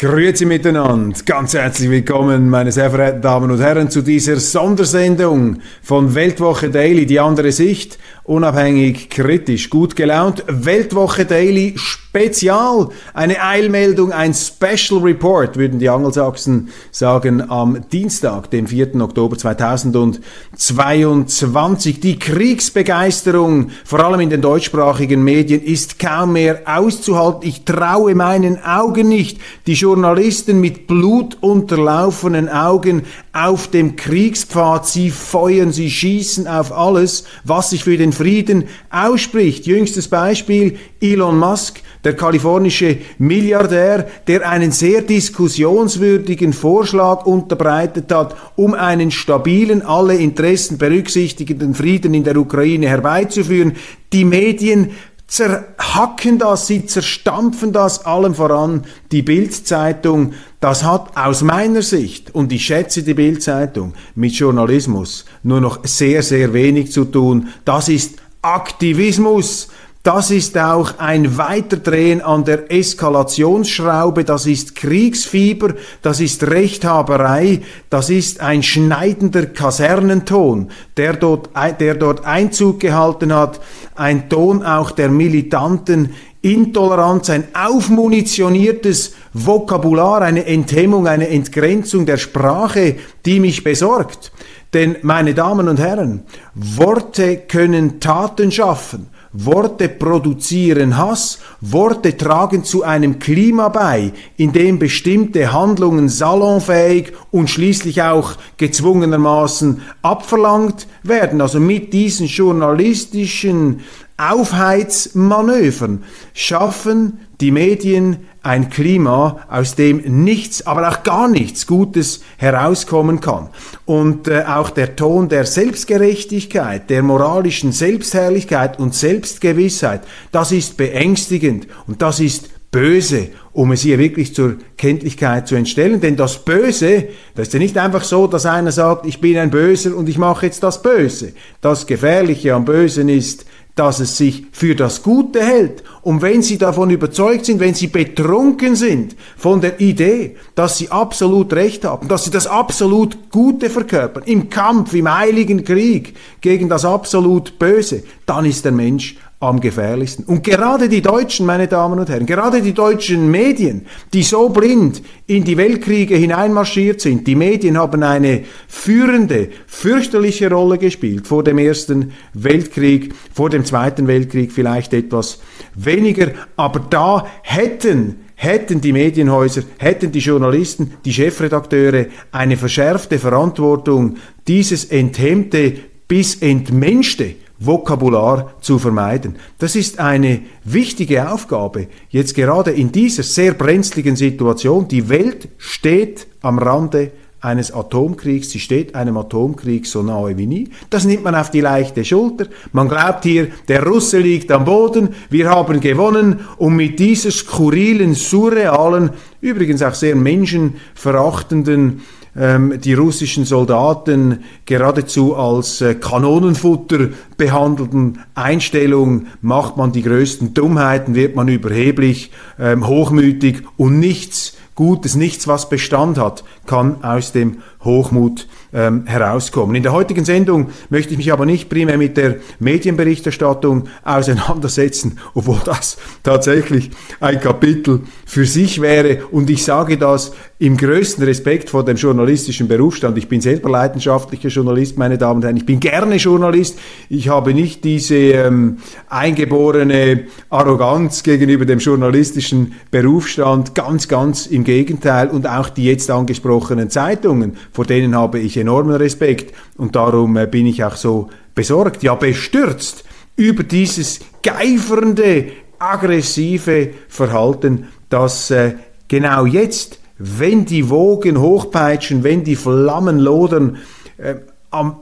Grüezi miteinander, ganz herzlich willkommen, meine sehr verehrten Damen und Herren, zu dieser Sondersendung von Weltwoche Daily, die andere Sicht, unabhängig, kritisch, gut gelaunt. Weltwoche Daily Spezial, eine Eilmeldung, ein Special Report, würden die Angelsachsen sagen, am Dienstag, dem 4. Oktober 2022. Die Kriegsbegeisterung, vor allem in den deutschsprachigen Medien, ist kaum mehr auszuhalten. Ich traue meinen Augen nicht. Die Journalisten mit blutunterlaufenen Augen auf dem Kriegspfad. Sie feuern, sie schießen auf alles, was sich für den Frieden ausspricht. Jüngstes Beispiel Elon Musk, der kalifornische Milliardär, der einen sehr diskussionswürdigen Vorschlag unterbreitet hat, um einen stabilen, alle Interessen berücksichtigenden Frieden in der Ukraine herbeizuführen. Die Medien zerhacken das, sie zerstampfen das allem voran. Die Bildzeitung, das hat aus meiner Sicht, und ich schätze die Bildzeitung, mit Journalismus nur noch sehr, sehr wenig zu tun. Das ist Aktivismus. Das ist auch ein Weiterdrehen an der Eskalationsschraube, das ist Kriegsfieber, das ist Rechthaberei, das ist ein schneidender Kasernenton, der dort, der dort Einzug gehalten hat, ein Ton auch der militanten Intoleranz, ein aufmunitioniertes Vokabular, eine Enthemmung, eine Entgrenzung der Sprache, die mich besorgt. Denn, meine Damen und Herren, Worte können Taten schaffen. Worte produzieren Hass, Worte tragen zu einem Klima bei, in dem bestimmte Handlungen salonfähig und schließlich auch gezwungenermaßen abverlangt werden. Also mit diesen journalistischen Aufheizmanövern schaffen die Medien ein Klima, aus dem nichts, aber auch gar nichts Gutes herauskommen kann. Und äh, auch der Ton der Selbstgerechtigkeit, der moralischen Selbstherrlichkeit und Selbstgewissheit, das ist beängstigend und das ist böse, um es hier wirklich zur Kenntlichkeit zu entstellen. Denn das Böse, das ist ja nicht einfach so, dass einer sagt, ich bin ein Böser und ich mache jetzt das Böse. Das Gefährliche am Bösen ist, dass es sich für das Gute hält. Und wenn Sie davon überzeugt sind, wenn Sie betrunken sind von der Idee, dass Sie absolut Recht haben, dass Sie das absolut Gute verkörpern, im Kampf, im heiligen Krieg gegen das absolut Böse, dann ist der Mensch am gefährlichsten. Und gerade die Deutschen, meine Damen und Herren, gerade die deutschen Medien, die so blind in die Weltkriege hineinmarschiert sind, die Medien haben eine führende, fürchterliche Rolle gespielt vor dem Ersten Weltkrieg, vor dem Zweiten Weltkrieg vielleicht etwas weniger, aber da hätten hätten die Medienhäuser, hätten die Journalisten, die Chefredakteure eine verschärfte Verantwortung, dieses enthemmte bis entmenschte Vokabular zu vermeiden. Das ist eine wichtige Aufgabe, jetzt gerade in dieser sehr brenzligen Situation. Die Welt steht am Rande eines Atomkriegs, sie steht einem Atomkrieg so nahe wie nie. Das nimmt man auf die leichte Schulter. Man glaubt hier, der Russe liegt am Boden, wir haben gewonnen und mit dieser skurrilen, surrealen, übrigens auch sehr menschenverachtenden ähm, die russischen Soldaten geradezu als äh, Kanonenfutter behandelten. Einstellung macht man die größten Dummheiten, wird man überheblich, ähm, hochmütig und nichts Gutes, nichts, was Bestand hat, kann aus dem Hochmut ähm, herauskommen. In der heutigen Sendung möchte ich mich aber nicht primär mit der Medienberichterstattung auseinandersetzen, obwohl das tatsächlich ein Kapitel für sich wäre. Und ich sage das im größten Respekt vor dem journalistischen Berufsstand. Ich bin selber leidenschaftlicher Journalist, meine Damen und Herren. Ich bin gerne Journalist. Ich habe nicht diese ähm, eingeborene Arroganz gegenüber dem journalistischen Berufsstand. Ganz, ganz im Gegenteil. Und auch die jetzt angesprochenen Zeitungen vor denen habe ich enormen Respekt und darum äh, bin ich auch so besorgt, ja bestürzt über dieses geifernde, aggressive Verhalten, das äh, genau jetzt, wenn die Wogen hochpeitschen, wenn die Flammen lodern, äh, am,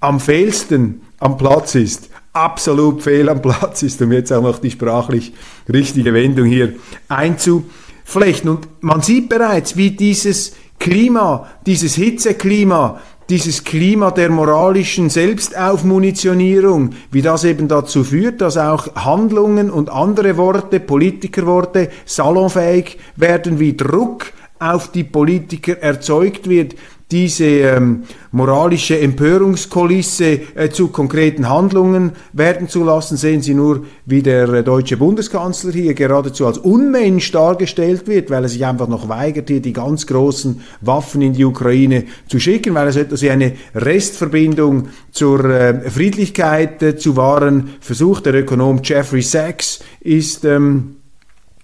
am fehlsten am Platz ist absolut fehl am Platz ist, um jetzt auch noch die sprachlich richtige Wendung hier einzuflechten. Und man sieht bereits, wie dieses Klima, dieses Hitzeklima, dieses Klima der moralischen Selbstaufmunitionierung, wie das eben dazu führt, dass auch Handlungen und andere Worte, Politikerworte, salonfähig werden, wie Druck auf die Politiker erzeugt wird, diese ähm, moralische Empörungskulisse äh, zu konkreten Handlungen werden zu lassen. Sehen Sie nur, wie der äh, deutsche Bundeskanzler hier geradezu als Unmensch dargestellt wird, weil er sich einfach noch weigert, hier die ganz großen Waffen in die Ukraine zu schicken, weil er so etwas wie eine Restverbindung zur äh, Friedlichkeit äh, zu wahren versucht. Der Ökonom Jeffrey Sachs ist ähm,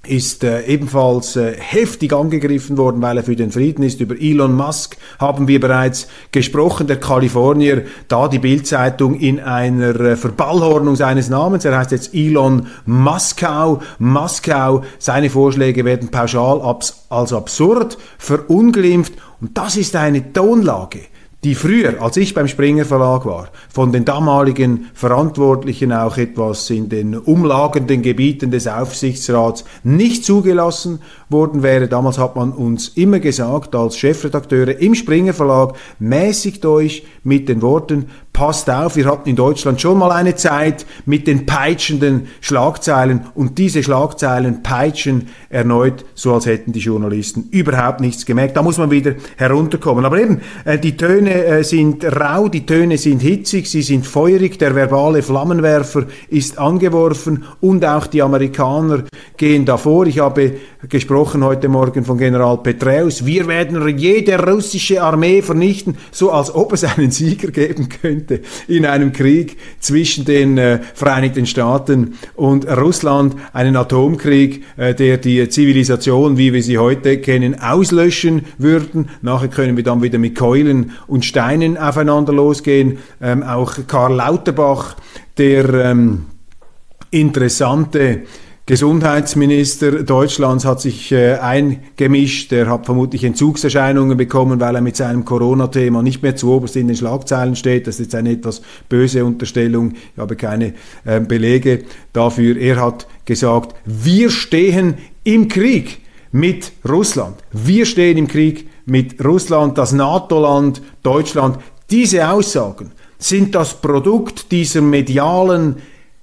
ist äh, ebenfalls äh, heftig angegriffen worden, weil er für den Frieden ist. Über Elon Musk haben wir bereits gesprochen, der Kalifornier, da die Bildzeitung in einer äh, Verballhornung seines Namens, er heißt jetzt Elon Muskau, Muskau, seine Vorschläge werden pauschal abs als absurd verunglimpft. Und das ist eine Tonlage, die früher, als ich beim Springer Verlag war, von den damaligen Verantwortlichen auch etwas in den umlagernden Gebieten des Aufsichtsrats nicht zugelassen worden wäre. Damals hat man uns immer gesagt, als Chefredakteure im Springer Verlag, mäßigt euch mit den Worten, passt auf, wir hatten in Deutschland schon mal eine Zeit mit den peitschenden Schlagzeilen und diese Schlagzeilen peitschen erneut, so als hätten die Journalisten überhaupt nichts gemerkt. Da muss man wieder herunterkommen. Aber eben, äh, die Töne äh, sind rau, die Töne sind hitzig, sie sind feurig, der verbale Flammenwerfer ist angeworfen und auch die Amerikaner gehen davor. Ich habe gesprochen heute Morgen von General Petraeus, wir werden jede russische Armee vernichten, so als ob es einen Sieger geben könnte könnte in einem Krieg zwischen den äh, Vereinigten Staaten und Russland, einen Atomkrieg, äh, der die Zivilisation, wie wir sie heute kennen, auslöschen würden. Nachher können wir dann wieder mit Keulen und Steinen aufeinander losgehen. Ähm, auch Karl Lauterbach, der ähm, interessante Gesundheitsminister Deutschlands hat sich äh, eingemischt. Er hat vermutlich Entzugserscheinungen bekommen, weil er mit seinem Corona-Thema nicht mehr zu oberst in den Schlagzeilen steht. Das ist jetzt eine etwas böse Unterstellung. Ich habe keine äh, Belege dafür. Er hat gesagt, wir stehen im Krieg mit Russland. Wir stehen im Krieg mit Russland, das NATO-Land, Deutschland. Diese Aussagen sind das Produkt dieser medialen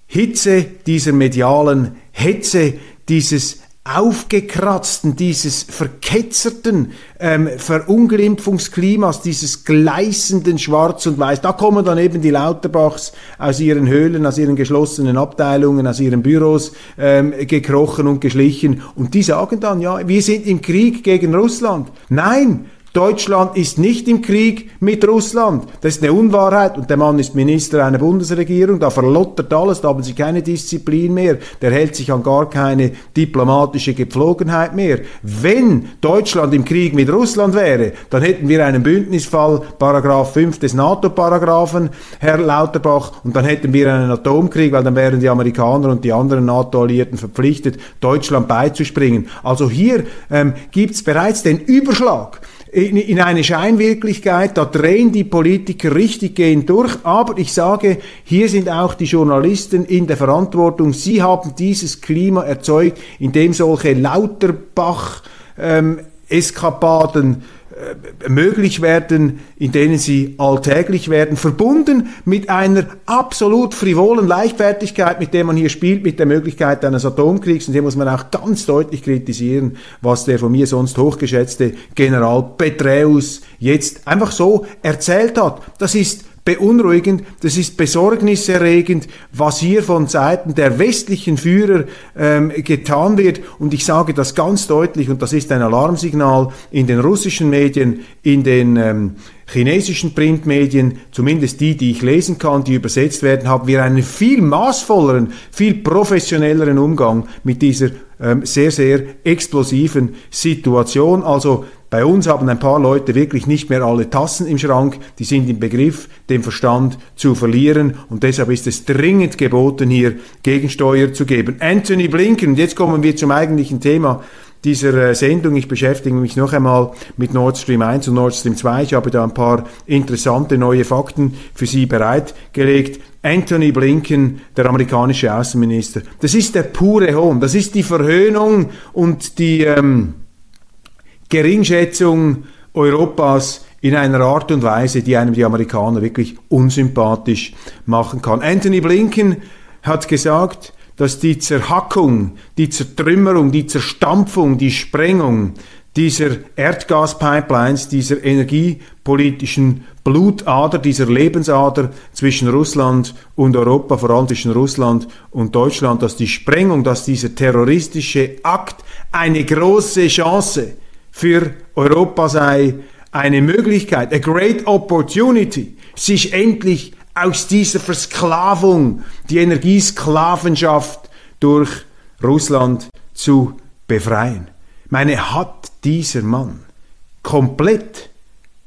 Hitze, dieser medialen Hetze, dieses aufgekratzten, dieses verketzerten ähm, Verunglimpfungsklimas, dieses gleißenden Schwarz und Weiß. Da kommen dann eben die Lauterbachs aus ihren Höhlen, aus ihren geschlossenen Abteilungen, aus ihren Büros ähm, gekrochen und geschlichen und die sagen dann, ja, wir sind im Krieg gegen Russland. Nein, Deutschland ist nicht im Krieg mit Russland. Das ist eine Unwahrheit und der Mann ist Minister einer Bundesregierung, da verlottert alles, da haben sie keine Disziplin mehr, der hält sich an gar keine diplomatische Gepflogenheit mehr. Wenn Deutschland im Krieg mit Russland wäre, dann hätten wir einen Bündnisfall, Paragraph 5 des NATO-Paragraphen, Herr Lauterbach, und dann hätten wir einen Atomkrieg, weil dann wären die Amerikaner und die anderen NATO-Alliierten verpflichtet, Deutschland beizuspringen. Also hier ähm, gibt es bereits den Überschlag in, in eine Scheinwirklichkeit, da drehen die Politiker richtig gehend durch, aber ich sage, hier sind auch die Journalisten in der Verantwortung. Sie haben dieses Klima erzeugt, in dem solche Lauterbach ähm, Eskapaden möglich werden, in denen sie alltäglich werden, verbunden mit einer absolut frivolen Leichtfertigkeit, mit der man hier spielt, mit der Möglichkeit eines Atomkriegs. Und hier muss man auch ganz deutlich kritisieren, was der von mir sonst hochgeschätzte General Petraeus jetzt einfach so erzählt hat. Das ist beunruhigend, das ist besorgniserregend, was hier von Seiten der westlichen Führer ähm, getan wird. Und ich sage das ganz deutlich, und das ist ein Alarmsignal in den russischen Medien, in den ähm, chinesischen Printmedien, zumindest die, die ich lesen kann, die übersetzt werden, haben wir einen viel maßvolleren, viel professionelleren Umgang mit dieser ähm, sehr, sehr explosiven Situation. Also Bei uns haben ein paar Leute wirklich nicht mehr alle Tassen im Schrank, die sind im Begriff, den Verstand zu verlieren und deshalb ist es dringend geboten, hier Gegensteuer zu geben. Anthony Blinken, und jetzt kommen wir zum eigentlichen Thema dieser äh, Sendung. Ich beschäftige mich noch einmal mit Nord Stream 1 und Nord Stream 2. Ich habe da ein paar interessante neue Fakten für Sie bereitgelegt. Anthony Blinken, der amerikanische Außenminister, das ist der pure Hohn, das ist die Verhöhnung und die ähm, Geringschätzung Europas in einer Art und Weise, die einem die Amerikaner wirklich unsympathisch machen kann. Anthony Blinken hat gesagt, dass die Zerhackung, die Zertrümmerung, die Zerstampfung, die Sprengung dieser Erdgaspipelines, dieser energiepolitischen Blutader, dieser Lebensader zwischen Russland und Europa, vor allem zwischen Russland und Deutschland, dass die Sprengung, dass dieser terroristische Akt eine große Chance für Europa sei, eine Möglichkeit, a great opportunity, sich endlich aus dieser Versklavung, die Energiesklavenschaft durch Russland zu befreien. Meine, hat dieser Mann komplett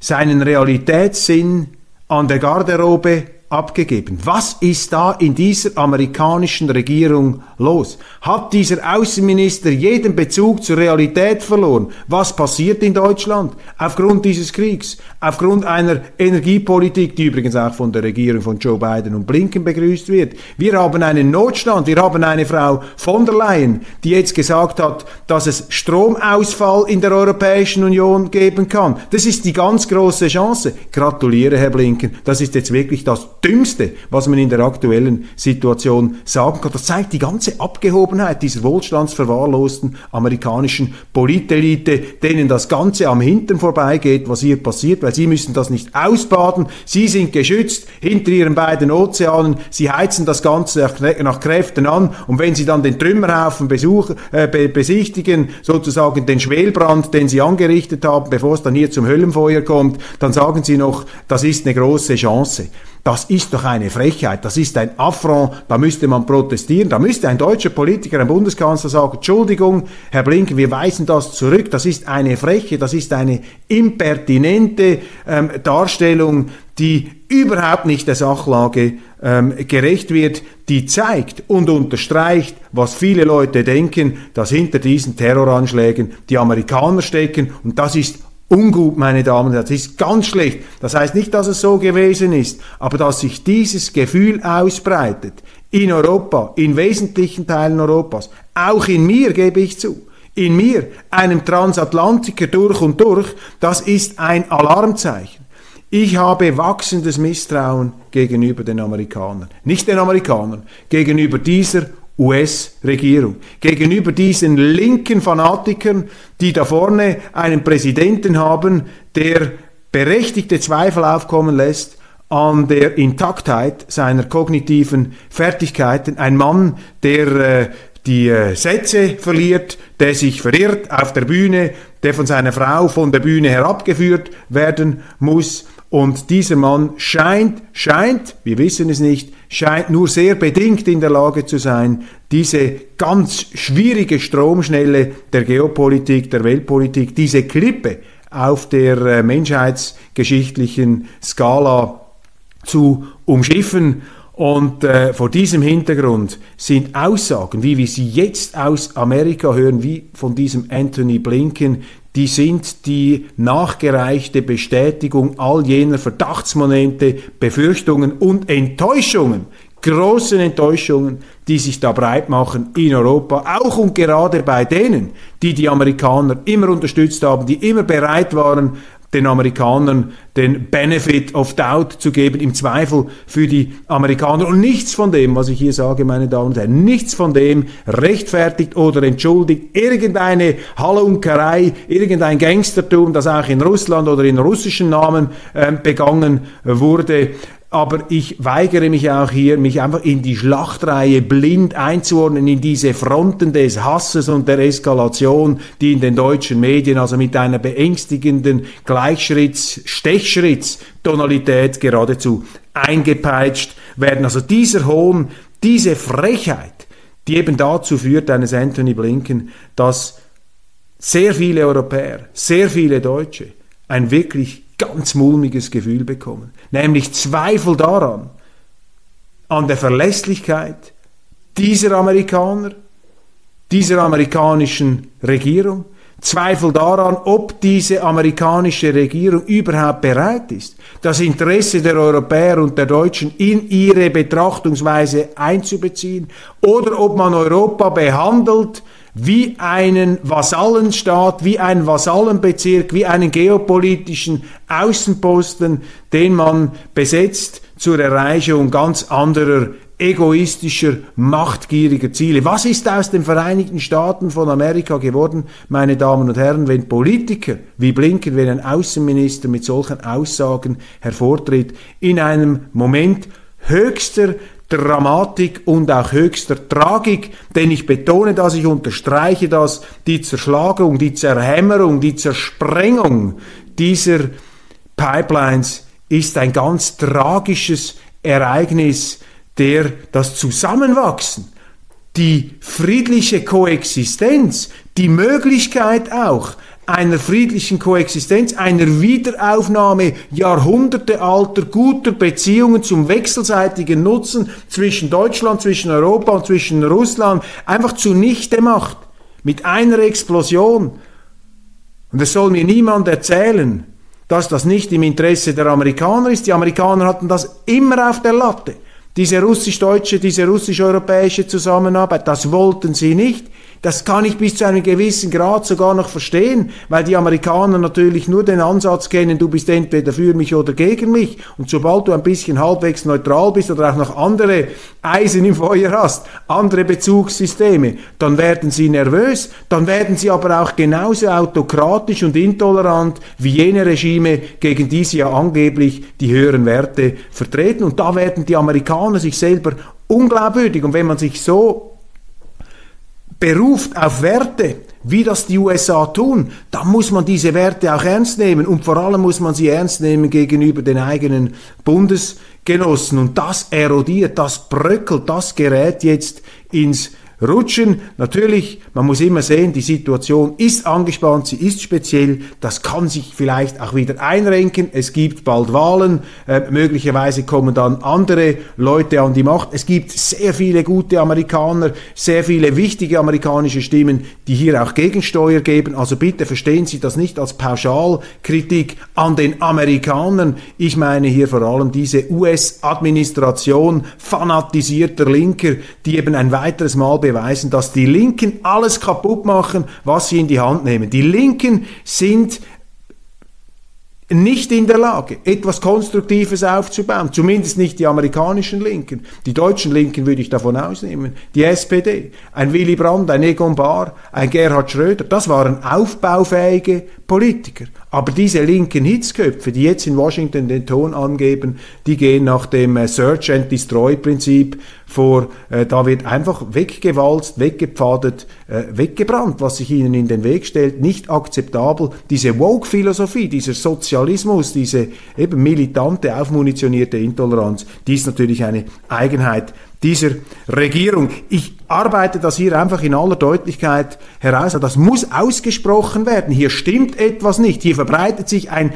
seinen Realitätssinn an der Garderobe abgegeben. Was ist da in dieser amerikanischen Regierung los? Hat dieser Außenminister jeden Bezug zur Realität verloren? Was passiert in Deutschland aufgrund dieses Kriegs? Aufgrund einer Energiepolitik, die übrigens auch von der Regierung von Joe Biden und Blinken begrüßt wird. Wir haben einen Notstand, wir haben eine Frau von der Leyen, die jetzt gesagt hat, dass es Stromausfall in der Europäischen Union geben kann. Das ist die ganz große Chance. Gratuliere, Herr Blinken. Das ist jetzt wirklich das Dümmste, was man in der aktuellen Situation sagen kann. Das zeigt die ganze Abgehobenheit dieser wohlstandsverwahrlosten amerikanischen Politelite, denen das Ganze am Hintern vorbeigeht, was hier passiert, weil sie müssen das nicht ausbaden. Sie sind geschützt hinter ihren beiden Ozeanen. Sie heizen das Ganze nach Kräften an und wenn sie dann den Trümmerhaufen besuchen, äh, be besichtigen, sozusagen den Schwelbrand, den sie angerichtet haben, bevor es dann hier zum Höllenfeuer kommt, dann sagen sie noch, das ist eine große Chance. Das ist doch eine Frechheit, das ist ein Affront, da müsste man protestieren, da müsste ein deutscher Politiker, ein Bundeskanzler sagen, Entschuldigung, Herr Blinken, wir weisen das zurück, das ist eine Freche, das ist eine impertinente ähm, Darstellung, die überhaupt nicht der Sachlage ähm, gerecht wird, die zeigt und unterstreicht, was viele Leute denken, dass hinter diesen Terroranschlägen die Amerikaner stecken. Und das ist ungut, meine Damen und Herren. Das ist ganz schlecht. Das heißt nicht, dass es so gewesen ist, aber dass sich dieses Gefühl ausbreitet in Europa, in wesentlichen Teilen Europas, auch in mir, gebe ich zu, in mir, einem Transatlantiker durch und durch, das ist ein Alarmzeichen. Ich habe wachsendes Misstrauen gegenüber den Amerikanern. Nicht den Amerikanern, gegenüber dieser US-Regierung. Gegenüber diesen linken Fanatikern, die da vorne einen Präsidenten haben, der berechtigte Zweifel aufkommen lässt an der Intaktheit seiner kognitiven Fertigkeiten. Ein Mann, der äh, die äh, Sätze verliert, der sich verirrt auf der Bühne, der von seiner Frau von der Bühne herabgeführt werden muss. Und dieser Mann scheint, scheint, wir wissen es nicht, scheint nur sehr bedingt in der Lage zu sein, diese ganz schwierige Stromschnelle der Geopolitik, der Weltpolitik, diese Klippe auf der äh, menschheitsgeschichtlichen Skala zu umschiffen. Und äh, vor diesem Hintergrund sind Aussagen, wie wir sie jetzt aus Amerika hören, wie von diesem Anthony Blinken, die sind die nachgereichte Bestätigung all jener Verdachtsmomente, Befürchtungen und Enttäuschungen, großen Enttäuschungen, die sich da breit machen in Europa, auch und gerade bei denen, die die Amerikaner immer unterstützt haben, die immer bereit waren, den Amerikanern den Benefit of Doubt zu geben, im Zweifel für die Amerikaner. Und nichts von dem, was ich hier sage, meine Damen und Herren, nichts von dem rechtfertigt oder entschuldigt irgendeine Halunkerei, irgendein Gangstertum, das auch in Russland oder in russischen Namen äh, begangen wurde aber ich weigere mich auch hier, mich einfach in die Schlachtreihe blind einzuordnen, in diese Fronten des Hasses und der Eskalation, die in den deutschen Medien also mit einer beängstigenden Gleichschritts-, Stechschritts-Tonalität geradezu eingepeitscht werden. Also dieser Hohn, diese Frechheit, die eben dazu führt, eines Anthony Blinken, dass sehr viele Europäer, sehr viele Deutsche ein wirklich ganz mulmiges Gefühl bekommen, nämlich Zweifel daran, an der Verlässlichkeit dieser Amerikaner, dieser amerikanischen Regierung, Zweifel daran, ob diese amerikanische Regierung überhaupt bereit ist, das Interesse der Europäer und der Deutschen in ihre Betrachtungsweise einzubeziehen, oder ob man Europa behandelt wie einen Vasallenstaat, wie einen Vasallenbezirk, wie einen geopolitischen Außenposten, den man besetzt zur Erreichung ganz anderer egoistischer, machtgieriger Ziele. Was ist aus den Vereinigten Staaten von Amerika geworden, meine Damen und Herren, wenn Politiker wie Blinken, wenn ein Außenminister mit solchen Aussagen hervortritt, in einem Moment höchster Dramatik und auch höchster Tragik, denn ich betone das, ich unterstreiche das, die Zerschlagung, die Zerhämmerung, die Zersprengung dieser Pipelines ist ein ganz tragisches Ereignis der das Zusammenwachsen, die friedliche Koexistenz, die Möglichkeit auch einer friedlichen Koexistenz, einer Wiederaufnahme jahrhundertealter guter Beziehungen zum wechselseitigen Nutzen zwischen Deutschland, zwischen Europa und zwischen Russland einfach zunichte macht. Mit einer Explosion. Und es soll mir niemand erzählen, dass das nicht im Interesse der Amerikaner ist. Die Amerikaner hatten das immer auf der Latte. Diese russisch-deutsche, diese russisch-europäische Zusammenarbeit, das wollten sie nicht. Das kann ich bis zu einem gewissen Grad sogar noch verstehen, weil die Amerikaner natürlich nur den Ansatz kennen, du bist entweder für mich oder gegen mich. Und sobald du ein bisschen halbwegs neutral bist oder auch noch andere Eisen im Feuer hast, andere Bezugssysteme, dann werden sie nervös, dann werden sie aber auch genauso autokratisch und intolerant wie jene Regime, gegen die sie ja angeblich die höheren Werte vertreten. Und da werden die Amerikaner sich selber unglaubwürdig. Und wenn man sich so beruft auf Werte, wie das die USA tun, dann muss man diese Werte auch ernst nehmen und vor allem muss man sie ernst nehmen gegenüber den eigenen Bundesgenossen. Und das erodiert, das bröckelt, das gerät jetzt ins rutschen. Natürlich, man muss immer sehen, die Situation ist angespannt, sie ist speziell, das kann sich vielleicht auch wieder einrenken. Es gibt bald Wahlen, äh, möglicherweise kommen dann andere Leute an die Macht. Es gibt sehr viele gute Amerikaner, sehr viele wichtige amerikanische Stimmen, die hier auch Gegensteuer geben. Also bitte verstehen Sie das nicht als Pauschalkritik an den Amerikanern. Ich meine hier vor allem diese US-Administration fanatisierter Linker, die eben ein weiteres Mal beweisen, dass die Linken alles kaputt machen, was sie in die Hand nehmen. Die Linken sind nicht in der Lage, etwas Konstruktives aufzubauen, zumindest nicht die amerikanischen Linken. Die deutschen Linken würde ich davon ausnehmen. Die SPD, ein Willy Brandt, ein Egon Bahr, ein Gerhard Schröder, das waren aufbaufähige Politiker. Aber diese linken Hitzköpfe, die jetzt in Washington den Ton angeben, die gehen nach dem äh, Search and Destroy Prinzip vor. Äh, da wird einfach weggewalzt, weggepfadet, äh, weggebrannt, was sich ihnen in den Weg stellt. Nicht akzeptabel. Diese Woke-Philosophie, dieser Sozialismus, diese eben militante, aufmunitionierte Intoleranz, die ist natürlich eine Eigenheit dieser Regierung. Ich arbeite das hier einfach in aller Deutlichkeit heraus. Das muss ausgesprochen werden. Hier stimmt etwas nicht. Hier verbreitet sich ein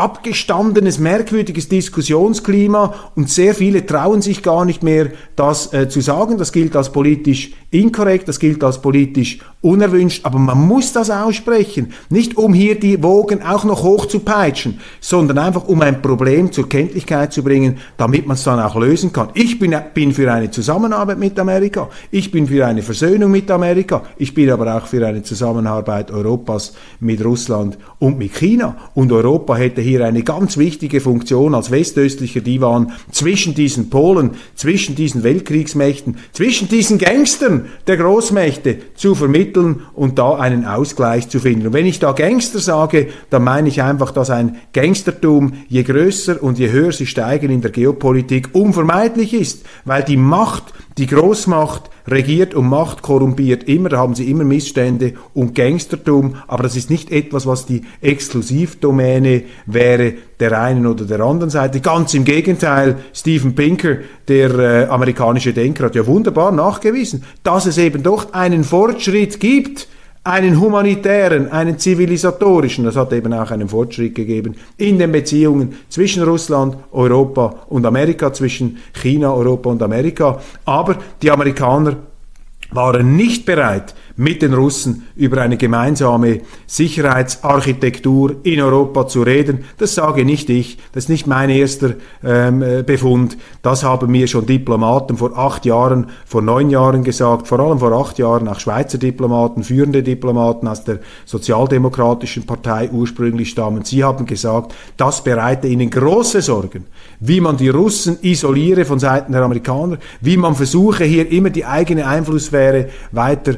abgestandenes, merkwürdiges Diskussionsklima und sehr viele trauen sich gar nicht mehr, das äh, zu sagen. Das gilt als politisch inkorrekt, das gilt als politisch unerwünscht, aber man muss das aussprechen. Nicht um hier die Wogen auch noch hoch zu peitschen, sondern einfach um ein Problem zur Kenntlichkeit zu bringen, damit man es dann auch lösen kann. Ich bin, bin für eine Zusammenarbeit mit Amerika, ich bin für eine Versöhnung mit Amerika, ich bin aber auch für eine Zusammenarbeit Europas mit Russland und mit China. Und Europa hätte hier eine ganz wichtige Funktion als westöstlicher Divan zwischen diesen Polen, zwischen diesen Weltkriegsmächten, zwischen diesen Gangstern der Großmächte zu vermitteln und da einen Ausgleich zu finden. Und wenn ich da Gangster sage, dann meine ich einfach, dass ein Gangstertum je größer und je höher sie steigen in der Geopolitik unvermeidlich ist, weil die Macht, die Großmacht regiert und Macht korrumpiert immer, da haben sie immer Missstände und Gangstertum, aber das ist nicht etwas, was die Exklusivdomäne wäre der einen oder der anderen Seite. Ganz im Gegenteil, Steven Pinker, der äh, amerikanische Denker, hat ja wunderbar nachgewiesen, dass es eben doch einen Fortschritt gibt einen humanitären, einen zivilisatorischen, das hat eben auch einen Fortschritt gegeben in den Beziehungen zwischen Russland, Europa und Amerika, zwischen China, Europa und Amerika. Aber die Amerikaner waren nicht bereit, mit den Russen über eine gemeinsame Sicherheitsarchitektur in Europa zu reden. Das sage nicht ich, das ist nicht mein erster ähm, äh, Befund. Das haben mir schon Diplomaten vor acht Jahren, vor neun Jahren gesagt, vor allem vor acht Jahren auch Schweizer Diplomaten, führende Diplomaten aus der Sozialdemokratischen Partei ursprünglich stammen. Sie haben gesagt, das bereite ihnen große Sorgen, wie man die Russen isoliere von Seiten der Amerikaner, wie man versuche, hier immer die eigene Einflusssphäre weiter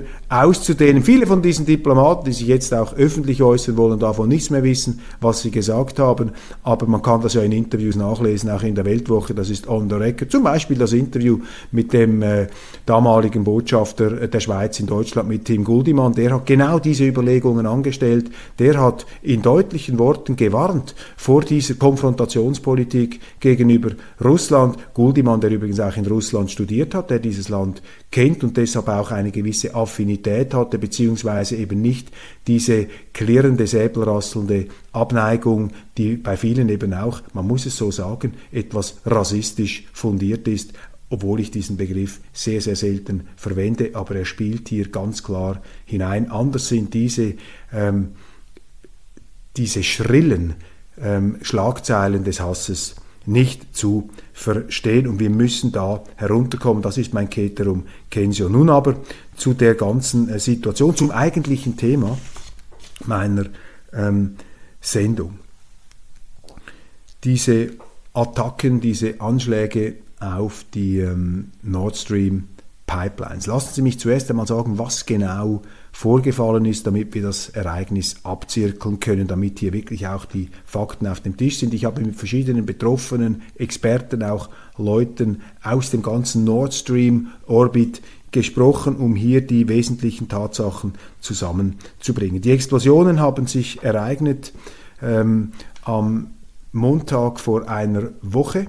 auszudehnen. Viele von diesen Diplomaten, die sich jetzt auch öffentlich äußern wollen, davon nichts mehr wissen, was sie gesagt haben. Aber man kann das ja in Interviews nachlesen, auch in der Weltwoche, das ist on the record. Zum Beispiel das Interview mit dem äh, damaligen Botschafter der Schweiz in Deutschland, mit Tim Guldimann. Der hat genau diese Überlegungen angestellt. Der hat in deutlichen Worten gewarnt vor dieser Konfrontationspolitik gegenüber Russland. Guldimann, der übrigens auch in Russland studiert hat, der dieses Land kennt und deshalb auch eine gewisse Affinität hatte, beziehungsweise eben nicht diese klirrende, säbelrasselnde Abneigung, die bei vielen eben auch, man muss es so sagen, etwas rassistisch fundiert ist, obwohl ich diesen Begriff sehr, sehr selten verwende, aber er spielt hier ganz klar hinein. Anders sind diese, ähm, diese schrillen ähm, Schlagzeilen des Hasses nicht zu verstehen und wir müssen da herunterkommen. Das ist mein Keterum Kensio. Nun aber zu der ganzen äh, Situation, zum eigentlichen Thema meiner ähm, Sendung. Diese Attacken, diese Anschläge auf die ähm, Nord Stream Pipelines. Lassen Sie mich zuerst einmal sagen, was genau vorgefallen ist, damit wir das Ereignis abzirkeln können, damit hier wirklich auch die Fakten auf dem Tisch sind. Ich habe mit verschiedenen betroffenen Experten, auch Leuten aus dem ganzen Nord Stream Orbit gesprochen, um hier die wesentlichen Tatsachen zusammenzubringen. Die Explosionen haben sich ereignet ähm, am Montag vor einer Woche.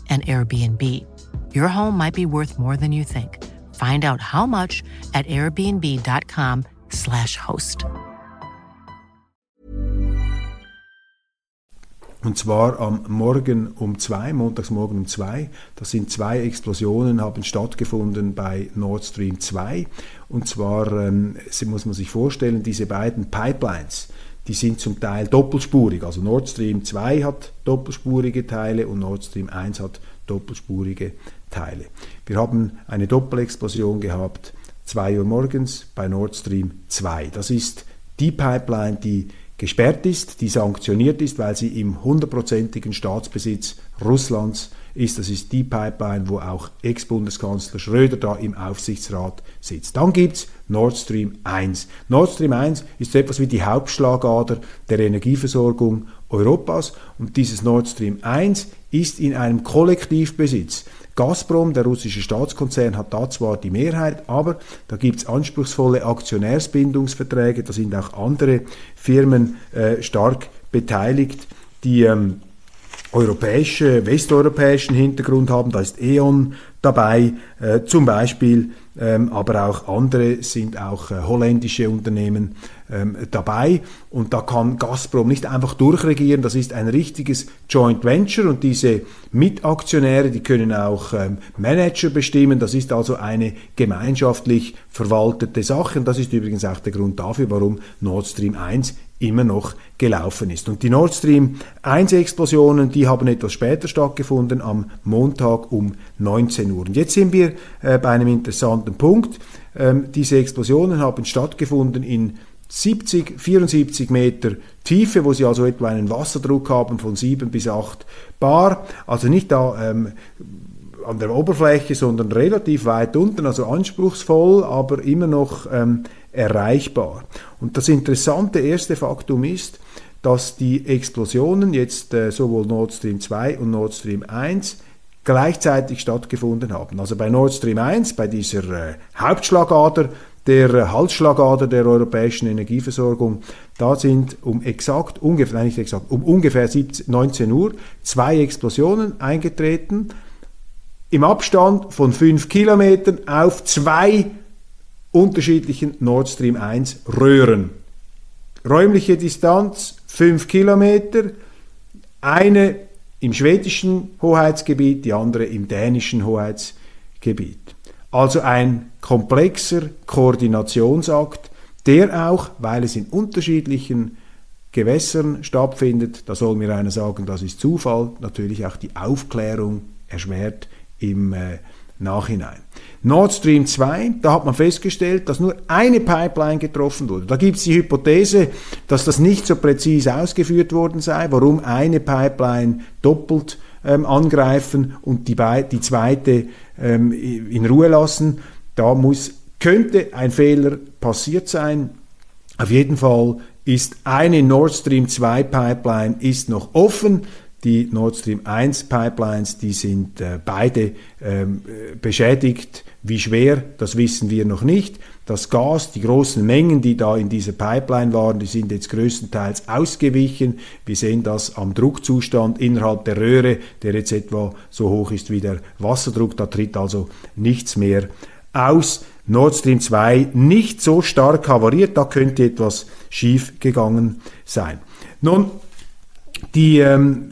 an Airbnb. Your home might be worth more than you think. Find out how much at airbnb.com/slash host. Und zwar am Morgen um zwei, montagsmorgen um zwei. Das sind zwei Explosionen, haben stattgefunden bei Nord Stream 2. Und zwar ähm, muss man sich vorstellen, diese beiden Pipelines, die sind zum Teil doppelspurig. Also Nord Stream 2 hat doppelspurige Teile und Nord Stream 1 hat doppelspurige Teile. Wir haben eine Doppelexplosion gehabt, 2 Uhr morgens bei Nord Stream 2. Das ist die Pipeline, die gesperrt ist, die sanktioniert ist, weil sie im hundertprozentigen Staatsbesitz Russlands ist. Das ist die Pipeline, wo auch Ex-Bundeskanzler Schröder da im Aufsichtsrat sitzt. Dann gibt es Nord Stream 1. Nord Stream 1 ist so etwas wie die Hauptschlagader der Energieversorgung Europas und dieses Nord Stream 1 ist in einem Kollektivbesitz. Gazprom, der russische Staatskonzern, hat da zwar die Mehrheit, aber da gibt es anspruchsvolle Aktionärsbindungsverträge, da sind auch andere Firmen äh, stark beteiligt, die ähm, europäische, westeuropäischen Hintergrund haben. Da ist E.ON dabei, äh, zum Beispiel, ähm, aber auch andere sind auch äh, holländische Unternehmen ähm, dabei und da kann Gazprom nicht einfach durchregieren, das ist ein richtiges Joint Venture und diese Mitaktionäre, die können auch ähm, Manager bestimmen, das ist also eine gemeinschaftlich verwaltete Sache und das ist übrigens auch der Grund dafür, warum Nord Stream 1 immer noch gelaufen ist. Und die Nord Stream 1 Explosionen, die haben etwas später stattgefunden, am Montag um 19 Uhr. Und jetzt sind wir äh, bei einem interessanten Punkt. Ähm, diese Explosionen haben stattgefunden in 70, 74 Meter Tiefe, wo sie also etwa einen Wasserdruck haben von 7 bis 8 Bar. Also nicht da ähm, an der Oberfläche, sondern relativ weit unten, also anspruchsvoll, aber immer noch ähm, erreichbar. Und das interessante erste Faktum ist, dass die Explosionen jetzt äh, sowohl Nord Stream 2 und Nord Stream 1 gleichzeitig stattgefunden haben. Also bei Nord Stream 1, bei dieser äh, Hauptschlagader, der Halsschlagader der europäischen Energieversorgung, da sind um exakt, ungefähr, nein, nicht exakt, um ungefähr 17, 19 Uhr zwei Explosionen eingetreten, im Abstand von 5 Kilometern auf zwei unterschiedlichen Nord Stream 1 Röhren. Räumliche Distanz 5 Kilometer, eine im schwedischen Hoheitsgebiet, die andere im dänischen Hoheitsgebiet. Also ein komplexer Koordinationsakt, der auch, weil es in unterschiedlichen Gewässern stattfindet, da soll mir einer sagen, das ist Zufall, natürlich auch die Aufklärung erschwert im äh, Nachhinein. Nord Stream 2, da hat man festgestellt, dass nur eine Pipeline getroffen wurde. Da gibt es die Hypothese, dass das nicht so präzise ausgeführt worden sei, warum eine Pipeline doppelt ähm, angreifen und die, die zweite ähm, in Ruhe lassen. Da muss, könnte ein Fehler passiert sein. Auf jeden Fall ist eine Nord Stream 2 Pipeline ist noch offen. Die Nord Stream 1 Pipelines, die sind äh, beide ähm, beschädigt. Wie schwer, das wissen wir noch nicht. Das Gas, die großen Mengen, die da in dieser Pipeline waren, die sind jetzt größtenteils ausgewichen. Wir sehen das am Druckzustand innerhalb der Röhre, der jetzt etwa so hoch ist wie der Wasserdruck. Da tritt also nichts mehr aus. Nord Stream 2 nicht so stark havariert, da könnte etwas schief gegangen sein. Nun, die ähm,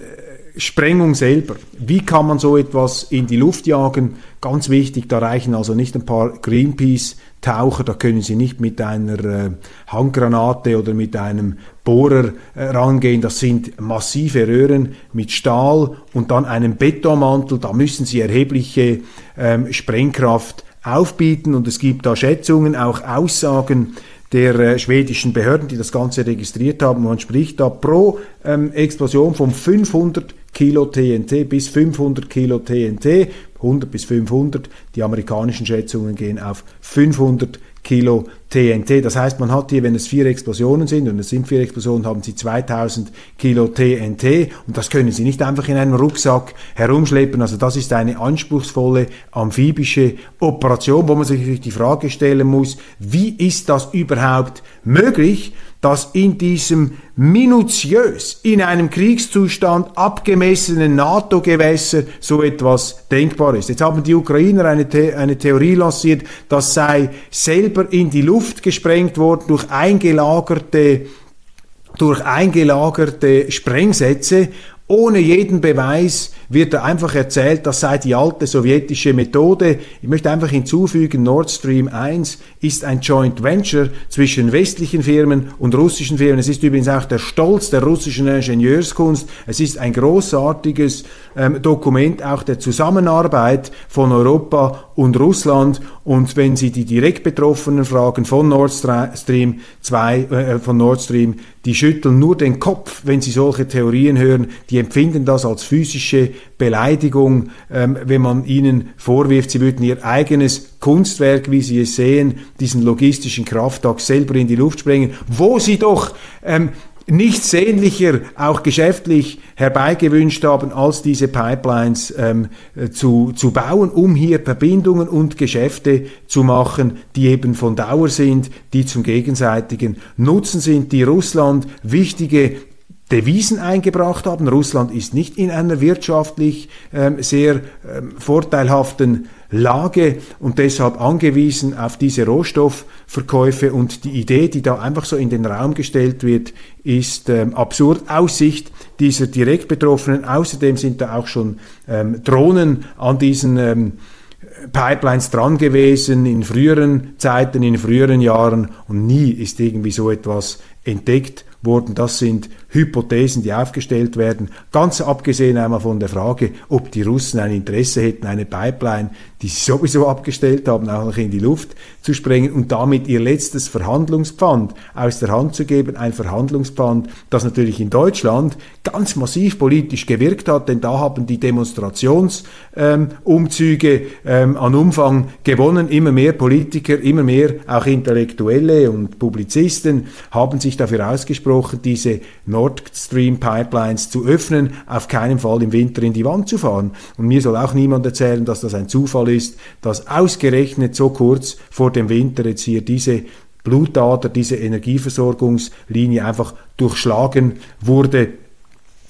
Sprengung selber. Wie kann man so etwas in die Luft jagen? Ganz wichtig, da reichen also nicht ein paar Greenpeace-Taucher, da können Sie nicht mit einer äh, Handgranate oder mit einem Bohrer äh, rangehen. Das sind massive Röhren mit Stahl und dann einem Betonmantel. Da müssen Sie erhebliche ähm, Sprengkraft aufbieten und es gibt da Schätzungen, auch Aussagen der äh, schwedischen Behörden, die das Ganze registriert haben. Man spricht da pro ähm, Explosion von 500 Kilo TNT bis 500 Kilo TNT, 100 bis 500. Die amerikanischen Schätzungen gehen auf 500 Kilo TNT. Das heißt, man hat hier, wenn es vier Explosionen sind, und es sind vier Explosionen, haben Sie 2000 Kilo TNT und das können Sie nicht einfach in einem Rucksack herumschleppen. Also das ist eine anspruchsvolle amphibische Operation, wo man sich die Frage stellen muss, wie ist das überhaupt möglich? dass in diesem minutiös in einem Kriegszustand abgemessenen NATO-Gewässer so etwas denkbar ist. Jetzt haben die Ukrainer eine, The eine Theorie lanciert, das sei selber in die Luft gesprengt worden durch eingelagerte durch eingelagerte Sprengsätze ohne jeden Beweis wird da einfach erzählt, das sei die alte sowjetische Methode. Ich möchte einfach hinzufügen, Nord Stream 1 ist ein Joint Venture zwischen westlichen Firmen und russischen Firmen. Es ist übrigens auch der Stolz der russischen Ingenieurskunst. Es ist ein großartiges ähm, Dokument auch der Zusammenarbeit von Europa und Russland. Und wenn Sie die direkt Betroffenen fragen von Nord Stream 2, äh, von Nord Stream, die schütteln nur den Kopf, wenn sie solche Theorien hören. Die empfinden das als physische Beleidigung, ähm, wenn man ihnen vorwirft, sie würden ihr eigenes Kunstwerk, wie sie es sehen, diesen logistischen Krafttag selber in die Luft sprengen, wo sie doch ähm, nichts sehnlicher auch geschäftlich herbeigewünscht haben, als diese Pipelines ähm, äh, zu, zu bauen, um hier Verbindungen und Geschäfte zu machen, die eben von Dauer sind, die zum gegenseitigen Nutzen sind, die Russland wichtige Devisen eingebracht haben. Russland ist nicht in einer wirtschaftlich ähm, sehr ähm, vorteilhaften Lage und deshalb angewiesen auf diese Rohstoffverkäufe und die Idee, die da einfach so in den Raum gestellt wird, ist ähm, absurd aus Sicht dieser direkt Betroffenen. Außerdem sind da auch schon ähm, Drohnen an diesen ähm, Pipelines dran gewesen in früheren Zeiten, in früheren Jahren und nie ist irgendwie so etwas entdeckt worden. Das sind Hypothesen, die aufgestellt werden, ganz abgesehen einmal von der Frage, ob die Russen ein Interesse hätten, eine Pipeline, die sie sowieso abgestellt haben, auch noch in die Luft zu sprengen und damit ihr letztes Verhandlungspfand aus der Hand zu geben. Ein Verhandlungspfand, das natürlich in Deutschland ganz massiv politisch gewirkt hat, denn da haben die Demonstrationsumzüge ähm, ähm, an Umfang gewonnen. Immer mehr Politiker, immer mehr auch Intellektuelle und Publizisten haben sich dafür ausgesprochen, diese Nord Stream Pipelines zu öffnen, auf keinen Fall im Winter in die Wand zu fahren. Und mir soll auch niemand erzählen, dass das ein Zufall ist, dass ausgerechnet so kurz vor dem Winter jetzt hier diese Blutader, diese Energieversorgungslinie einfach durchschlagen wurde.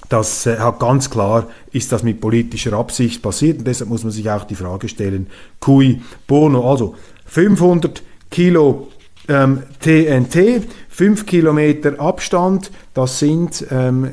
Das äh, hat ganz klar, ist das mit politischer Absicht passiert und deshalb muss man sich auch die Frage stellen, cui bono, also 500 Kilo ähm, TNT, 5 Kilometer Abstand, das sind ähm,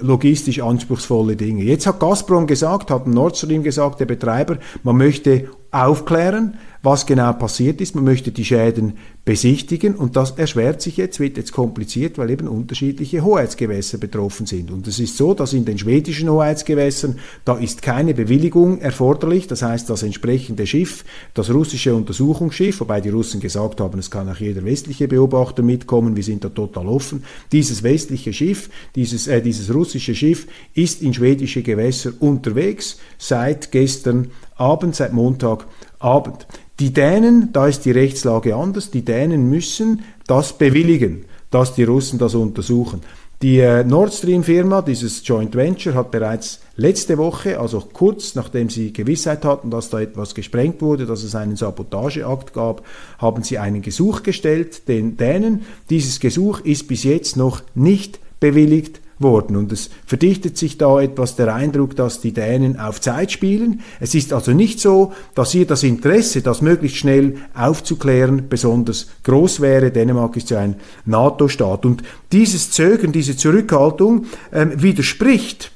logistisch anspruchsvolle Dinge. Jetzt hat Gazprom gesagt, hat Nord Stream gesagt, der Betreiber, man möchte aufklären, was genau passiert ist. Man möchte die Schäden besichtigen und das erschwert sich jetzt, wird jetzt kompliziert, weil eben unterschiedliche Hoheitsgewässer betroffen sind. Und es ist so, dass in den schwedischen Hoheitsgewässern, da ist keine Bewilligung erforderlich, das heißt, das entsprechende Schiff, das russische Untersuchungsschiff, wobei die Russen gesagt haben, es kann auch jeder westliche Beobachter mitkommen, wir sind da total offen. Dieses westliche Schiff, dieses, äh, dieses russische Schiff ist in schwedische Gewässer unterwegs seit gestern Abend, seit Montagabend. Die Dänen, da ist die Rechtslage anders, die Dänen müssen das bewilligen, dass die Russen das untersuchen. Die äh, Nord Stream Firma, dieses Joint Venture, hat bereits letzte Woche, also kurz nachdem sie Gewissheit hatten, dass da etwas gesprengt wurde, dass es einen Sabotageakt gab, haben sie einen Gesuch gestellt, den Dänen. Dieses Gesuch ist bis jetzt noch nicht bewilligt worden. Und es verdichtet sich da etwas der Eindruck, dass die Dänen auf Zeit spielen. Es ist also nicht so, dass hier das Interesse, das möglichst schnell aufzuklären, besonders groß wäre. Dänemark ist ja ein NATO-Staat. Und dieses Zögern, diese Zurückhaltung ähm, widerspricht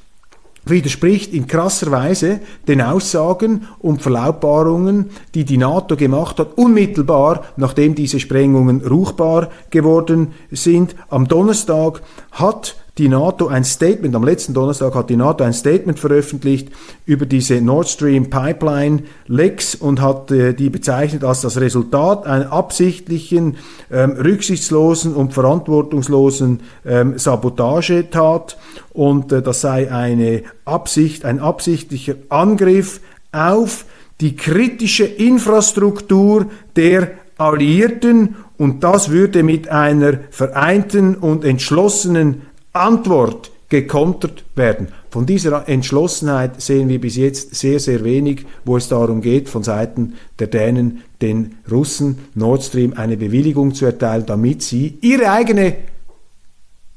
widerspricht in krasser Weise den Aussagen und Verlautbarungen, die die NATO gemacht hat, unmittelbar nachdem diese Sprengungen ruchbar geworden sind. Am Donnerstag hat die NATO ein Statement, am letzten Donnerstag hat die NATO ein Statement veröffentlicht über diese Nord Stream Pipeline Lecks und hat äh, die bezeichnet als das Resultat einer absichtlichen, ähm, rücksichtslosen und verantwortungslosen ähm, Sabotagetat. Und äh, das sei eine Absicht, ein absichtlicher Angriff auf die kritische Infrastruktur der Alliierten. Und das würde mit einer vereinten und entschlossenen Antwort gekontert werden. Von dieser Entschlossenheit sehen wir bis jetzt sehr, sehr wenig, wo es darum geht, von Seiten der Dänen den Russen Nord Stream eine Bewilligung zu erteilen, damit sie ihre eigene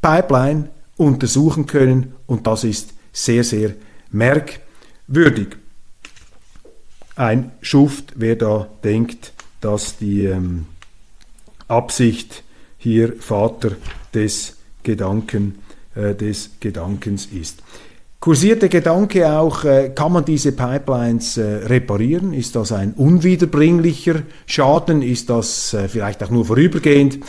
Pipeline untersuchen können. Und das ist sehr, sehr merkwürdig. Ein Schuft, wer da denkt, dass die ähm, Absicht hier Vater des Gedanken äh, des Gedankens ist. Kursiert der Gedanke auch, äh, kann man diese Pipelines äh, reparieren? Ist das ein unwiederbringlicher Schaden? Ist das vielleicht auch nur vorübergehend?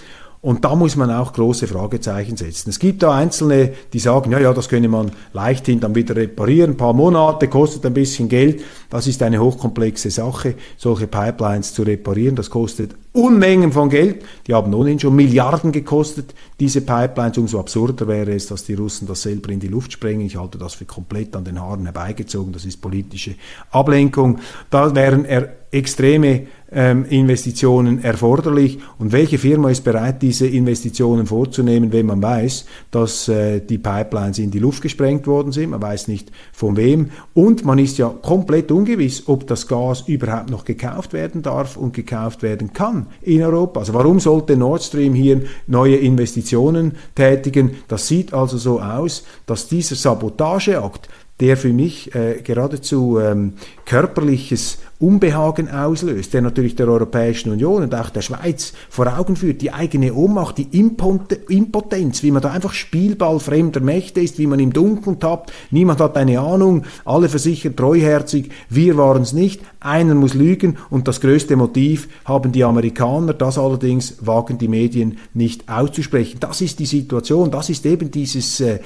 Und da muss man auch große Fragezeichen setzen. Es gibt da Einzelne, die sagen, ja, ja, das könne man leichthin dann wieder reparieren. Ein paar Monate kostet ein bisschen Geld. Das ist eine hochkomplexe Sache, solche Pipelines zu reparieren. Das kostet Unmengen von Geld. Die haben ohnehin schon Milliarden gekostet, diese Pipelines. Umso absurder wäre es, dass die Russen das selber in die Luft sprengen. Ich halte das für komplett an den Haaren herbeigezogen. Das ist politische Ablenkung. Da wären er extreme ähm, Investitionen erforderlich und welche Firma ist bereit, diese Investitionen vorzunehmen, wenn man weiß, dass äh, die Pipelines in die Luft gesprengt worden sind, man weiß nicht von wem und man ist ja komplett ungewiss, ob das Gas überhaupt noch gekauft werden darf und gekauft werden kann in Europa. Also warum sollte Nord Stream hier neue Investitionen tätigen? Das sieht also so aus, dass dieser Sabotageakt der für mich äh, geradezu ähm, körperliches Unbehagen auslöst, der natürlich der Europäischen Union und auch der Schweiz vor Augen führt, die eigene Ohnmacht, die Impotenz, wie man da einfach Spielball fremder Mächte ist, wie man im Dunkeln tappt, niemand hat eine Ahnung, alle versichern treuherzig, wir waren es nicht, einer muss lügen und das größte Motiv haben die Amerikaner, das allerdings wagen die Medien nicht auszusprechen. Das ist die Situation, das ist eben dieses, äh,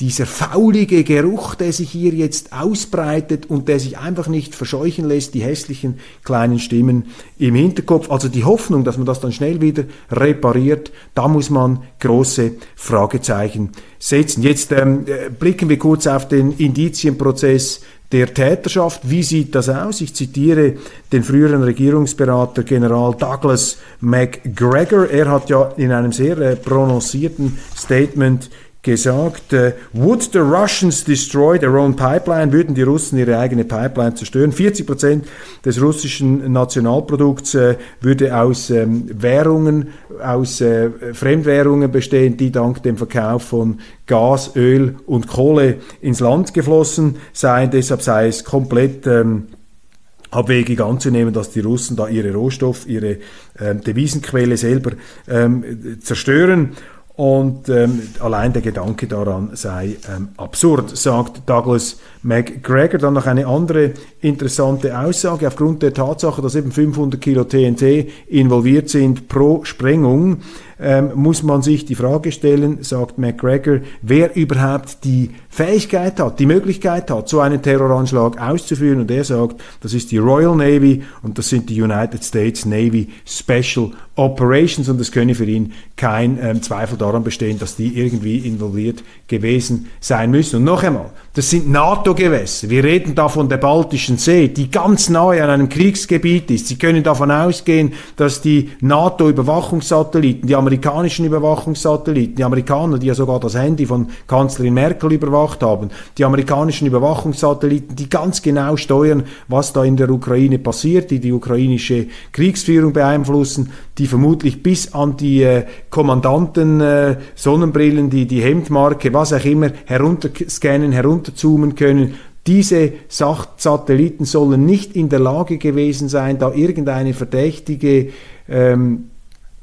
dieser faulige Geruch, der sich hier jetzt ausbreitet und der sich einfach nicht verscheuchen lässt, die hässlichen kleinen Stimmen im Hinterkopf. Also die Hoffnung, dass man das dann schnell wieder repariert, da muss man große Fragezeichen setzen. Jetzt ähm, äh, blicken wir kurz auf den Indizienprozess der Täterschaft. Wie sieht das aus? Ich zitiere den früheren Regierungsberater General Douglas McGregor. Er hat ja in einem sehr äh, prononcierten Statement gesagt, äh, would the Russians destroy their own pipeline, würden die Russen ihre eigene Pipeline zerstören. 40 Prozent des russischen Nationalprodukts äh, würde aus ähm, Währungen, aus äh, Fremdwährungen bestehen, die dank dem Verkauf von Gas, Öl und Kohle ins Land geflossen seien. Deshalb sei es komplett ähm, abwegig anzunehmen, dass die Russen da ihre Rohstoff, ihre ähm, Devisenquelle selber zerstören. Und ähm, allein der Gedanke daran sei ähm, absurd, sagt Douglas McGregor. Dann noch eine andere interessante Aussage. Aufgrund der Tatsache, dass eben 500 Kilo TNT involviert sind pro Sprengung, ähm, muss man sich die Frage stellen, sagt McGregor, wer überhaupt die Fähigkeit hat, die Möglichkeit hat, so einen Terroranschlag auszuführen. Und er sagt, das ist die Royal Navy und das sind die United States Navy Special Operations und es könne für ihn kein ähm, Zweifel daran bestehen, dass die irgendwie involviert gewesen sein müssen. Und noch einmal, das sind NATO-Gewässer. Wir reden da von der Baltischen See, die ganz nahe an einem Kriegsgebiet ist. Sie können davon ausgehen, dass die NATO-Überwachungssatelliten, die amerikanischen Überwachungssatelliten, die Amerikaner, die ja sogar das Handy von Kanzlerin Merkel überwacht haben, die amerikanischen Überwachungssatelliten, die ganz genau steuern, was da in der Ukraine passiert, die die ukrainische Kriegsführung beeinflussen, die vermutlich bis an die äh, Kommandanten äh, Sonnenbrillen, die die Hemdmarke, was auch immer, herunterscannen, herunterzoomen können. Diese Satelliten sollen nicht in der Lage gewesen sein, da irgendeine verdächtige ähm,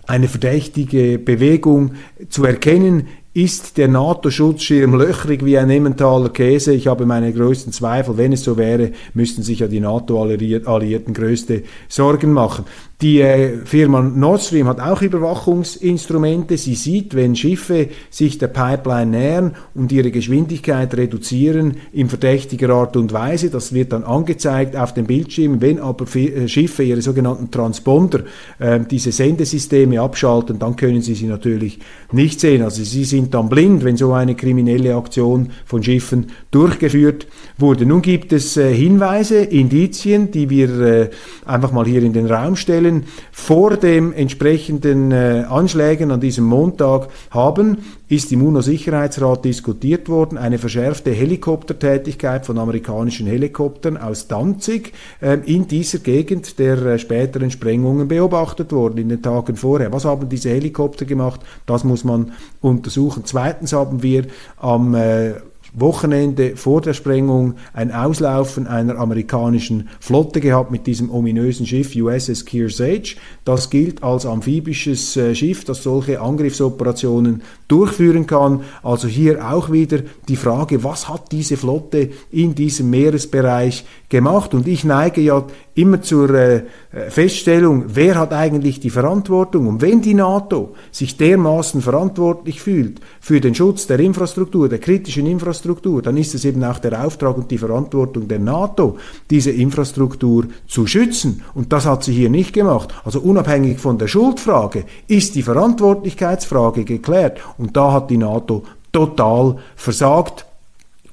eine verdächtige Bewegung zu erkennen, ist der NATO-Schutzschirm löchrig wie ein Emmentaler Käse? Ich habe meine größten Zweifel. Wenn es so wäre, müssten sich ja die NATO-Alliierten größte Sorgen machen. Die äh, Firma Nord Stream hat auch Überwachungsinstrumente. Sie sieht, wenn Schiffe sich der Pipeline nähern und ihre Geschwindigkeit reduzieren in verdächtiger Art und Weise. Das wird dann angezeigt auf dem Bildschirm. Wenn aber äh, Schiffe ihre sogenannten Transponder, äh, diese Sendesysteme abschalten, dann können sie sie natürlich nicht sehen. Also sie sind dann blind, wenn so eine kriminelle Aktion von Schiffen durchgeführt wurde. Nun gibt es äh, Hinweise, Indizien, die wir äh, einfach mal hier in den Raum stellen vor dem entsprechenden äh, Anschlägen an diesem Montag haben, ist im UNO-Sicherheitsrat diskutiert worden, eine verschärfte Helikoptertätigkeit von amerikanischen Helikoptern aus Danzig äh, in dieser Gegend der äh, späteren Sprengungen beobachtet worden in den Tagen vorher. Was haben diese Helikopter gemacht? Das muss man untersuchen. Zweitens haben wir am äh, Wochenende vor der Sprengung ein Auslaufen einer amerikanischen Flotte gehabt mit diesem ominösen Schiff USS Kearsarge. Das gilt als amphibisches äh, Schiff, das solche Angriffsoperationen durchführen kann. Also hier auch wieder die Frage, was hat diese Flotte in diesem Meeresbereich gemacht? Und ich neige ja immer zur äh, Feststellung, wer hat eigentlich die Verantwortung? Und wenn die NATO sich dermaßen verantwortlich fühlt für den Schutz der Infrastruktur, der kritischen Infrastruktur, dann ist es eben auch der Auftrag und die Verantwortung der NATO, diese Infrastruktur zu schützen. Und das hat sie hier nicht gemacht. Also unabhängig von der Schuldfrage ist die Verantwortlichkeitsfrage geklärt. Und da hat die NATO total versagt.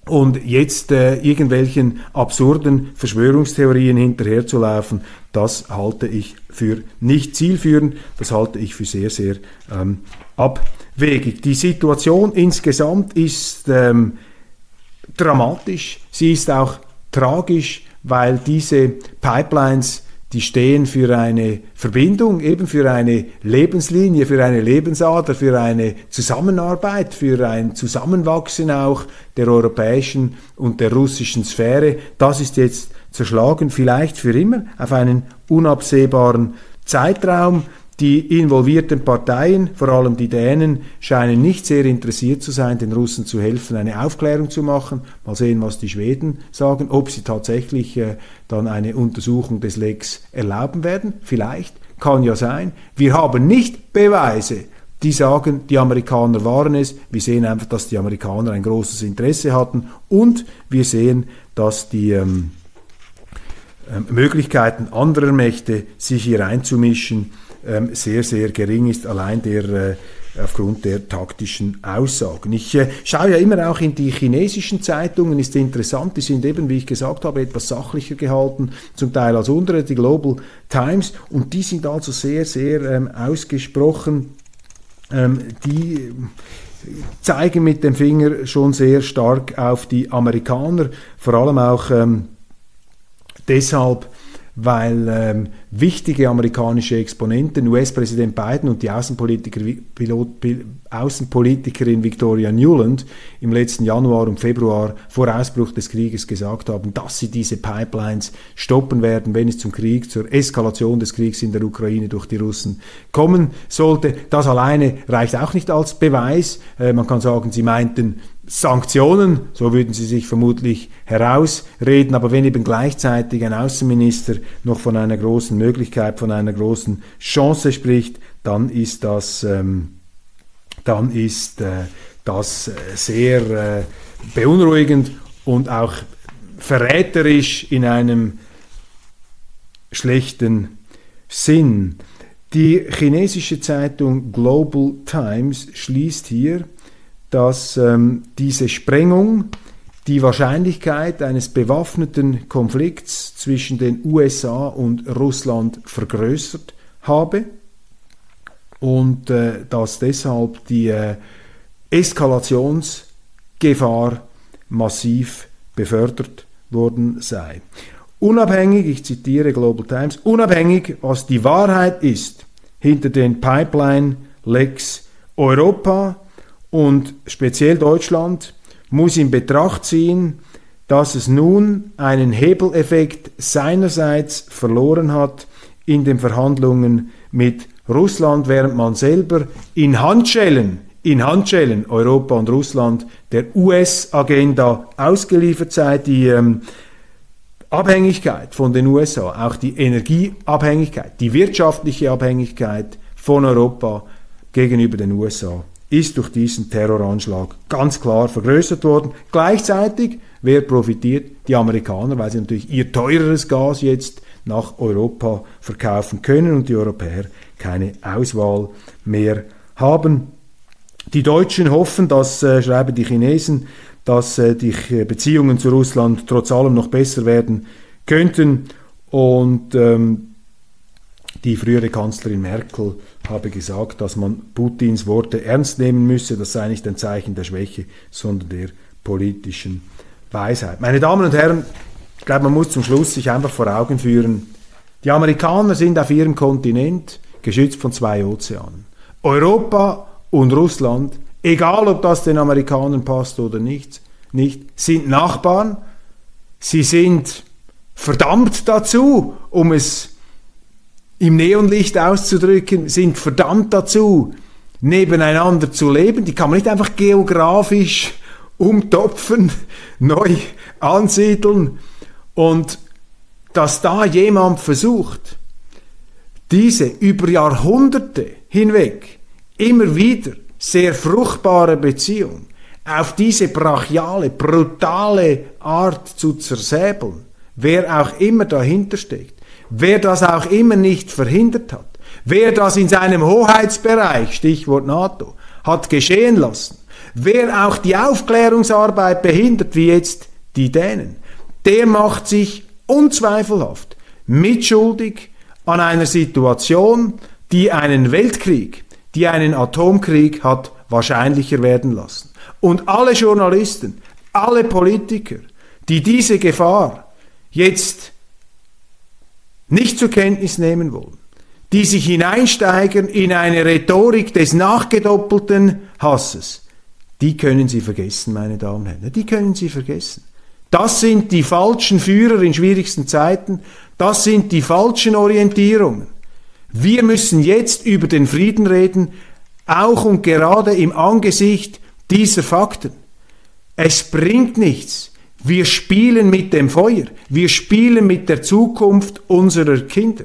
Und jetzt äh, irgendwelchen absurden Verschwörungstheorien hinterherzulaufen, das halte ich für nicht zielführend, das halte ich für sehr, sehr ähm, abwegig. Die Situation insgesamt ist ähm, dramatisch, sie ist auch tragisch, weil diese Pipelines die stehen für eine Verbindung, eben für eine Lebenslinie, für eine Lebensader, für eine Zusammenarbeit, für ein Zusammenwachsen auch der europäischen und der russischen Sphäre. Das ist jetzt zerschlagen, vielleicht für immer, auf einen unabsehbaren Zeitraum. Die involvierten Parteien, vor allem die Dänen, scheinen nicht sehr interessiert zu sein, den Russen zu helfen, eine Aufklärung zu machen. Mal sehen, was die Schweden sagen, ob sie tatsächlich äh, dann eine Untersuchung des Lecks erlauben werden. Vielleicht, kann ja sein. Wir haben nicht Beweise, die sagen, die Amerikaner waren es. Wir sehen einfach, dass die Amerikaner ein großes Interesse hatten und wir sehen, dass die ähm, äh, Möglichkeiten anderer Mächte, sich hier einzumischen, ähm, sehr, sehr gering ist, allein der äh, aufgrund der taktischen Aussagen. Ich äh, schaue ja immer auch in die chinesischen Zeitungen, ist interessant, die sind eben, wie ich gesagt habe, etwas sachlicher gehalten, zum Teil als unsere, die Global Times, und die sind also sehr, sehr ähm, ausgesprochen, ähm, die zeigen mit dem Finger schon sehr stark auf die Amerikaner, vor allem auch ähm, deshalb, weil ähm, wichtige amerikanische Exponenten, US-Präsident Biden und die Außenpolitiker, Pilot, Außenpolitikerin Victoria Newland im letzten Januar und Februar vor Ausbruch des Krieges gesagt haben, dass sie diese Pipelines stoppen werden, wenn es zum Krieg, zur Eskalation des Kriegs in der Ukraine durch die Russen kommen sollte. Das alleine reicht auch nicht als Beweis. Äh, man kann sagen, sie meinten Sanktionen, so würden sie sich vermutlich herausreden, aber wenn eben gleichzeitig ein Außenminister noch von einer großen Möglichkeit, von einer großen Chance spricht, dann ist das, ähm, dann ist äh, das äh, sehr äh, beunruhigend und auch verräterisch in einem schlechten Sinn. Die chinesische Zeitung Global Times schließt hier, dass ähm, diese Sprengung die Wahrscheinlichkeit eines bewaffneten Konflikts zwischen den USA und Russland vergrößert habe und äh, dass deshalb die äh, Eskalationsgefahr massiv befördert worden sei. Unabhängig, ich zitiere Global Times, unabhängig, was die Wahrheit ist hinter den Pipeline-Lecks Europa und speziell Deutschland muss in Betracht ziehen, dass es nun einen Hebeleffekt seinerseits verloren hat in den Verhandlungen mit Russland, während man selber in Handschellen, in Handschellen Europa und Russland der US-Agenda ausgeliefert sei, die ähm, Abhängigkeit von den USA, auch die Energieabhängigkeit, die wirtschaftliche Abhängigkeit von Europa gegenüber den USA ist durch diesen Terroranschlag ganz klar vergrößert worden. Gleichzeitig, wer profitiert? Die Amerikaner, weil sie natürlich ihr teureres Gas jetzt nach Europa verkaufen können und die Europäer keine Auswahl mehr haben. Die Deutschen hoffen, das äh, schreiben die Chinesen, dass äh, die Beziehungen zu Russland trotz allem noch besser werden könnten und ähm, die frühere Kanzlerin Merkel habe gesagt, dass man Putins Worte ernst nehmen müsse. Das sei nicht ein Zeichen der Schwäche, sondern der politischen Weisheit. Meine Damen und Herren, ich glaube, man muss zum Schluss sich einfach vor Augen führen, die Amerikaner sind auf ihrem Kontinent geschützt von zwei Ozeanen. Europa und Russland, egal ob das den Amerikanern passt oder nicht, nicht sind Nachbarn. Sie sind verdammt dazu, um es im Neonlicht auszudrücken, sind verdammt dazu, nebeneinander zu leben. Die kann man nicht einfach geografisch umtopfen, neu ansiedeln. Und dass da jemand versucht, diese über Jahrhunderte hinweg immer wieder sehr fruchtbare Beziehung auf diese brachiale, brutale Art zu zersäbeln, wer auch immer dahinter steckt, wer das auch immer nicht verhindert hat, wer das in seinem Hoheitsbereich, Stichwort NATO, hat geschehen lassen, Wer auch die Aufklärungsarbeit behindert, wie jetzt die Dänen, der macht sich unzweifelhaft mitschuldig an einer Situation, die einen Weltkrieg, die einen Atomkrieg hat wahrscheinlicher werden lassen. Und alle Journalisten, alle Politiker, die diese Gefahr jetzt nicht zur Kenntnis nehmen wollen, die sich hineinsteigern in eine Rhetorik des nachgedoppelten Hasses, die können Sie vergessen, meine Damen und Herren, die können Sie vergessen. Das sind die falschen Führer in schwierigsten Zeiten, das sind die falschen Orientierungen. Wir müssen jetzt über den Frieden reden, auch und gerade im Angesicht dieser Fakten. Es bringt nichts. Wir spielen mit dem Feuer. Wir spielen mit der Zukunft unserer Kinder.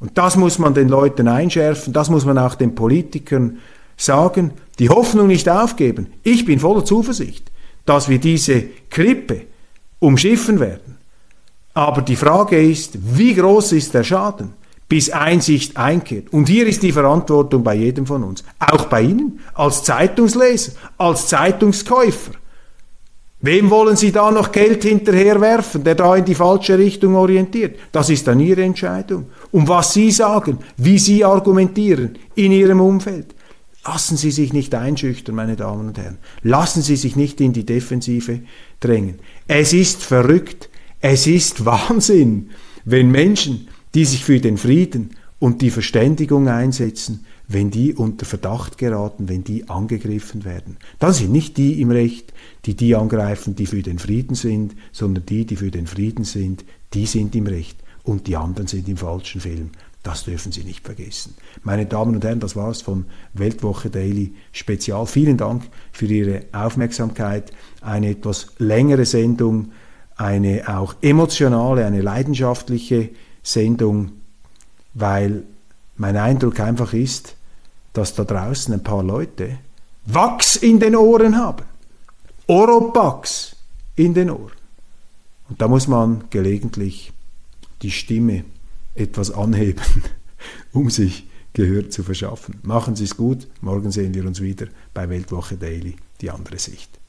Und das muss man den Leuten einschärfen, das muss man auch den Politikern sagen, die Hoffnung nicht aufgeben. Ich bin voller Zuversicht, dass wir diese Krippe umschiffen werden. Aber die Frage ist, wie groß ist der Schaden, bis Einsicht einkehrt? Und hier ist die Verantwortung bei jedem von uns, auch bei Ihnen, als Zeitungsleser, als Zeitungskäufer. Wem wollen Sie da noch Geld hinterherwerfen, der da in die falsche Richtung orientiert? Das ist dann Ihre Entscheidung. Um was Sie sagen, wie Sie argumentieren in Ihrem Umfeld. Lassen Sie sich nicht einschüchtern, meine Damen und Herren. Lassen Sie sich nicht in die Defensive drängen. Es ist verrückt, es ist Wahnsinn, wenn Menschen, die sich für den Frieden und die Verständigung einsetzen, wenn die unter Verdacht geraten, wenn die angegriffen werden. Dann sind nicht die im Recht, die die angreifen, die für den Frieden sind, sondern die, die für den Frieden sind, die sind im Recht und die anderen sind im falschen Film. Das dürfen Sie nicht vergessen. Meine Damen und Herren, das war's von Weltwoche Daily Spezial. Vielen Dank für Ihre Aufmerksamkeit. Eine etwas längere Sendung, eine auch emotionale, eine leidenschaftliche Sendung, weil mein Eindruck einfach ist, dass da draußen ein paar Leute Wachs in den Ohren haben. Oropax in den Ohren. Und da muss man gelegentlich die Stimme etwas anheben, um sich Gehör zu verschaffen. Machen Sie es gut. Morgen sehen wir uns wieder bei Weltwoche Daily, die andere Sicht.